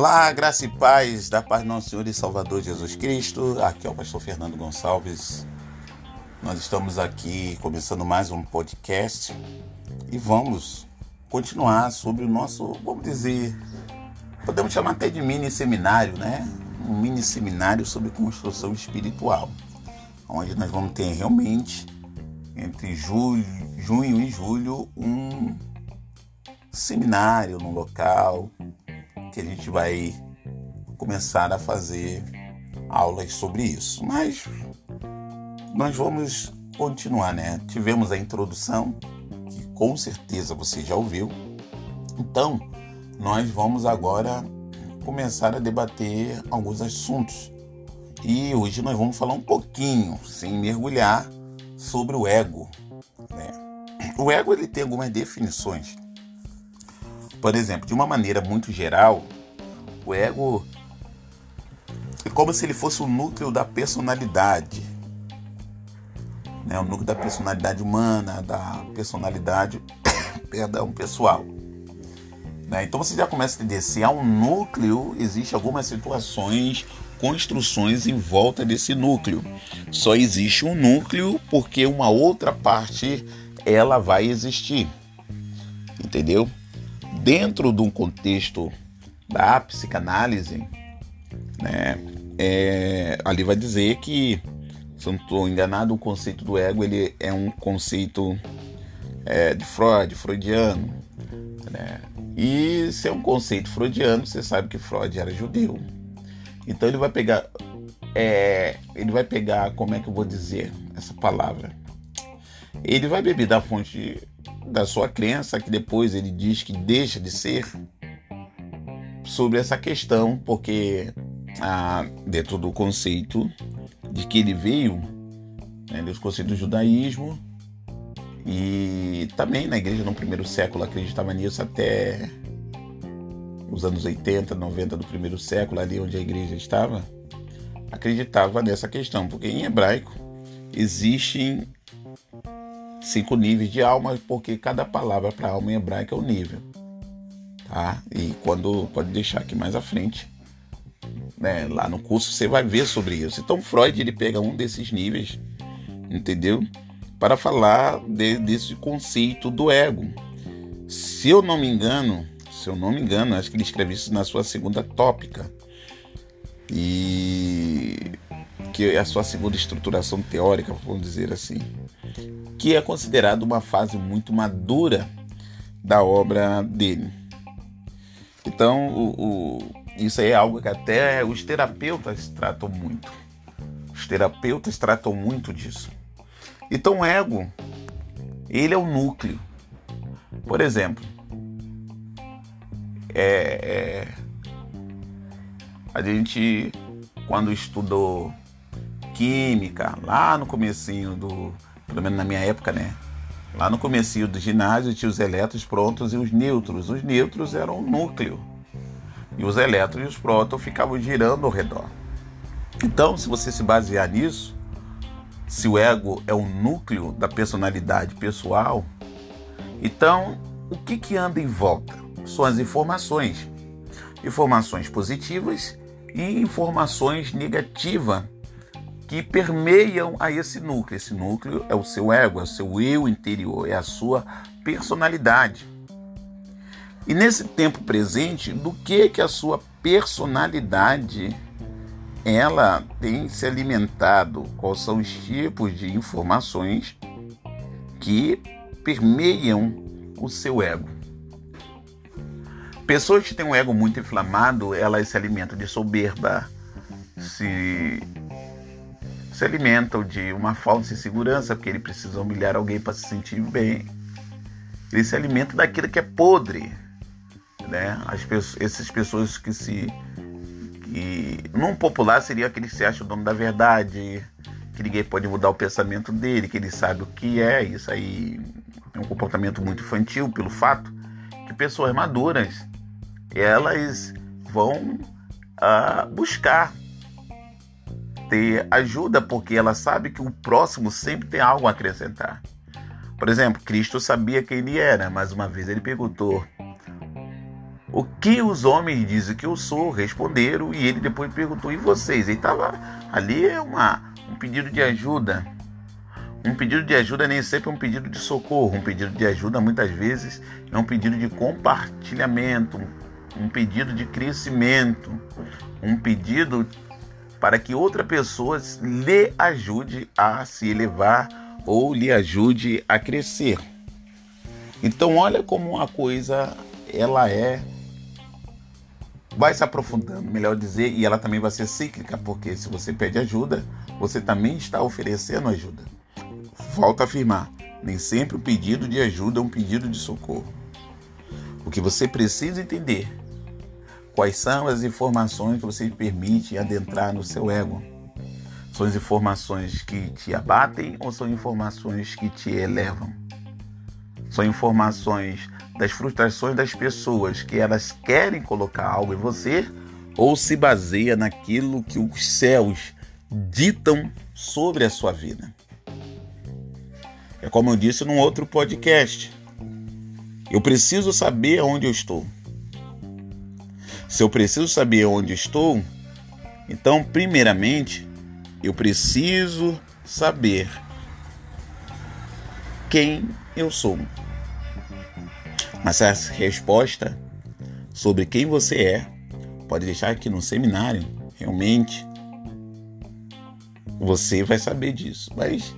Olá, graça e paz da paz do nosso Senhor e Salvador Jesus Cristo. Aqui é o pastor Fernando Gonçalves. Nós estamos aqui começando mais um podcast e vamos continuar sobre o nosso, vamos dizer, podemos chamar até de mini seminário, né? Um mini seminário sobre construção espiritual, onde nós vamos ter realmente entre julho, junho e julho um seminário no local que a gente vai começar a fazer aulas sobre isso. Mas nós vamos continuar, né? Tivemos a introdução, que com certeza você já ouviu. Então, nós vamos agora começar a debater alguns assuntos. E hoje nós vamos falar um pouquinho, sem mergulhar, sobre o ego. Né? O ego ele tem algumas definições. Por exemplo, de uma maneira muito geral, o ego é como se ele fosse o núcleo da personalidade. Né? O núcleo da personalidade humana, da personalidade perdão, pessoal. Né? Então você já começa a entender se há um núcleo, existe algumas situações, construções em volta desse núcleo. Só existe um núcleo porque uma outra parte ela vai existir. Entendeu? Dentro de um contexto da psicanálise, né, é, ali vai dizer que, se eu não estou enganado, o conceito do ego ele é um conceito é, de Freud, freudiano. Né? E se é um conceito freudiano, você sabe que Freud era judeu. Então ele vai pegar, é, ele vai pegar, como é que eu vou dizer essa palavra? Ele vai beber da fonte da sua crença, que depois ele diz que deixa de ser, sobre essa questão, porque ah, dentro do conceito de que ele veio, né, dos conceitos do judaísmo, e também na igreja no primeiro século acreditava nisso até os anos 80, 90 do primeiro século, ali onde a igreja estava, acreditava nessa questão, porque em hebraico existem cinco níveis de alma, porque cada palavra para alma em hebraico é um nível. Tá? E quando pode deixar aqui mais à frente, né, lá no curso você vai ver sobre isso. Então Freud ele pega um desses níveis, entendeu? Para falar de, desse conceito do ego. Se eu não me engano, se eu não me engano, acho que ele escreve isso na sua segunda tópica. E que é a sua segunda estruturação teórica, vamos dizer assim que é considerado uma fase muito madura da obra dele. Então, o, o, isso é algo que até os terapeutas tratam muito. Os terapeutas tratam muito disso. Então, o ego, ele é o núcleo. Por exemplo, é, é, a gente, quando estudou química, lá no comecinho do pelo menos na minha época, né? Lá no começo do ginásio tinha os elétrons, prótons e os nêutrons. Os nêutrons eram o núcleo. E os elétrons e os prótons ficavam girando ao redor. Então, se você se basear nisso, se o ego é o núcleo da personalidade pessoal, então o que, que anda em volta? São as informações. Informações positivas e informações negativas que permeiam a esse núcleo. Esse núcleo é o seu ego, é o seu eu interior, é a sua personalidade. E nesse tempo presente, do que que a sua personalidade ela tem se alimentado? Quais são os tipos de informações que permeiam o seu ego? Pessoas que têm um ego muito inflamado, elas se alimentam de soberba, se se alimentam de uma falsa insegurança, porque ele precisa humilhar alguém para se sentir bem. Ele se alimenta daquilo que é podre. Né? As pessoas, essas pessoas que se. que num popular seria aquele que se acha o dono da verdade, que ninguém pode mudar o pensamento dele, que ele sabe o que é. Isso aí é um comportamento muito infantil, pelo fato que pessoas maduras elas vão uh, buscar ter ajuda porque ela sabe que o próximo sempre tem algo a acrescentar. Por exemplo, Cristo sabia quem ele era, mas uma vez ele perguntou O que os homens dizem que eu sou? Responderam e ele depois perguntou: e vocês? Ele estava ali é um pedido de ajuda. Um pedido de ajuda nem sempre é um pedido de socorro. Um pedido de ajuda muitas vezes é um pedido de compartilhamento, um pedido de crescimento, um pedido para que outra pessoa lhe ajude a se elevar ou lhe ajude a crescer. Então olha como uma coisa ela é vai se aprofundando, melhor dizer, e ela também vai ser cíclica, porque se você pede ajuda, você também está oferecendo ajuda. Volto a afirmar, nem sempre o pedido de ajuda é um pedido de socorro. O que você precisa entender quais são as informações que você permite adentrar no seu ego. São as informações que te abatem ou são informações que te elevam? São informações das frustrações das pessoas que elas querem colocar algo em você ou se baseia naquilo que os céus ditam sobre a sua vida. É como eu disse num outro podcast. Eu preciso saber onde eu estou. Se eu preciso saber onde estou, então, primeiramente, eu preciso saber quem eu sou. Mas essa resposta sobre quem você é pode deixar aqui no seminário, realmente você vai saber disso. Mas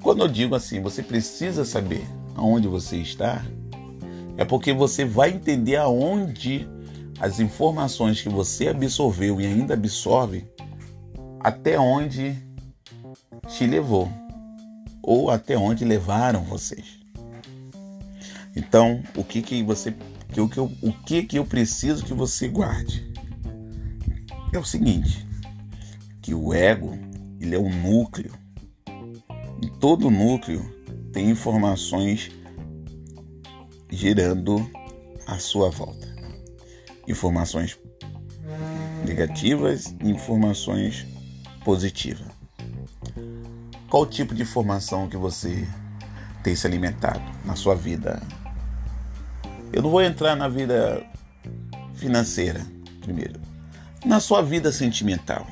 quando eu digo assim, você precisa saber aonde você está, é porque você vai entender aonde as informações que você absorveu e ainda absorve, até onde te levou ou até onde levaram vocês. Então, o que que você que o que eu, o que que eu preciso que você guarde? É o seguinte, que o ego, ele é um núcleo. E todo núcleo tem informações girando à sua volta. Informações negativas e informações positivas. Qual tipo de informação que você tem se alimentado na sua vida eu não vou entrar na vida financeira primeiro. Na sua vida sentimental.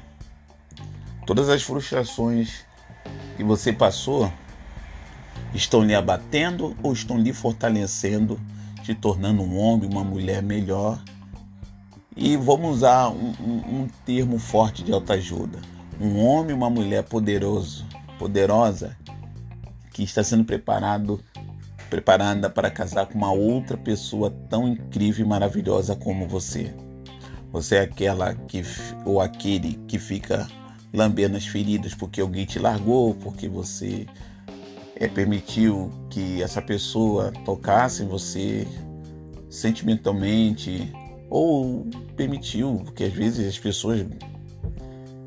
Todas as frustrações que você passou estão lhe abatendo ou estão lhe fortalecendo, te tornando um homem, uma mulher melhor. E vamos usar um, um, um termo forte de autoajuda. Um homem, uma mulher poderoso, poderosa, que está sendo preparado preparada para casar com uma outra pessoa tão incrível e maravilhosa como você. Você é aquela que ou aquele que fica lambendo as feridas porque alguém te largou, porque você é, permitiu que essa pessoa tocasse em você sentimentalmente ou permitiu, porque às vezes as pessoas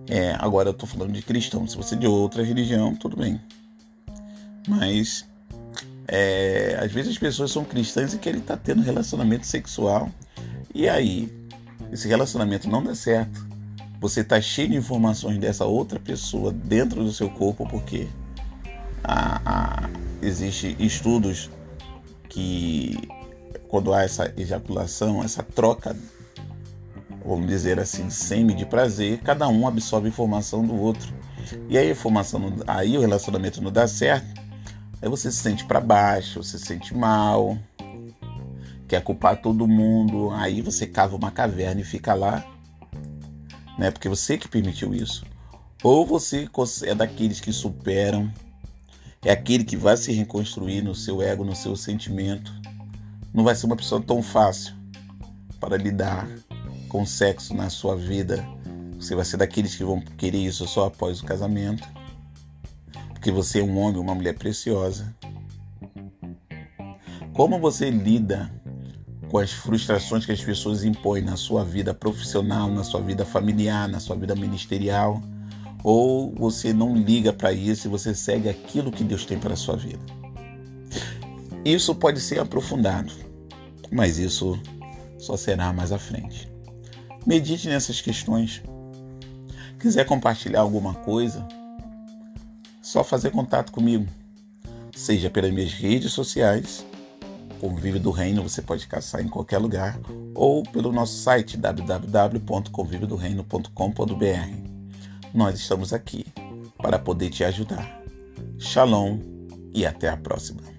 é, agora eu estou falando de cristão, se você é de outra religião, tudo bem. Mas é, às vezes as pessoas são cristãs e querem estar tá tendo relacionamento sexual. E aí, esse relacionamento não dá certo. Você está cheio de informações dessa outra pessoa dentro do seu corpo, porque a, a, existe estudos que quando há essa ejaculação, essa troca, vamos dizer assim, semi de prazer, cada um absorve informação do outro. E aí a informação, aí o relacionamento não dá certo Aí você se sente para baixo, você se sente mal, quer culpar todo mundo, aí você cava uma caverna e fica lá, né? Porque você que permitiu isso. Ou você é daqueles que superam, é aquele que vai se reconstruir no seu ego, no seu sentimento. Não vai ser uma pessoa tão fácil para lidar com sexo na sua vida. Você vai ser daqueles que vão querer isso só após o casamento porque você é um homem, uma mulher preciosa. Como você lida com as frustrações que as pessoas impõem na sua vida profissional, na sua vida familiar, na sua vida ministerial? Ou você não liga para isso e você segue aquilo que Deus tem para a sua vida? Isso pode ser aprofundado, mas isso só será mais à frente. Medite nessas questões. Quiser compartilhar alguma coisa, só fazer contato comigo, seja pelas minhas redes sociais Convívio do Reino você pode caçar em qualquer lugar ou pelo nosso site www.convividoreino.com.br. Nós estamos aqui para poder te ajudar. Shalom e até a próxima.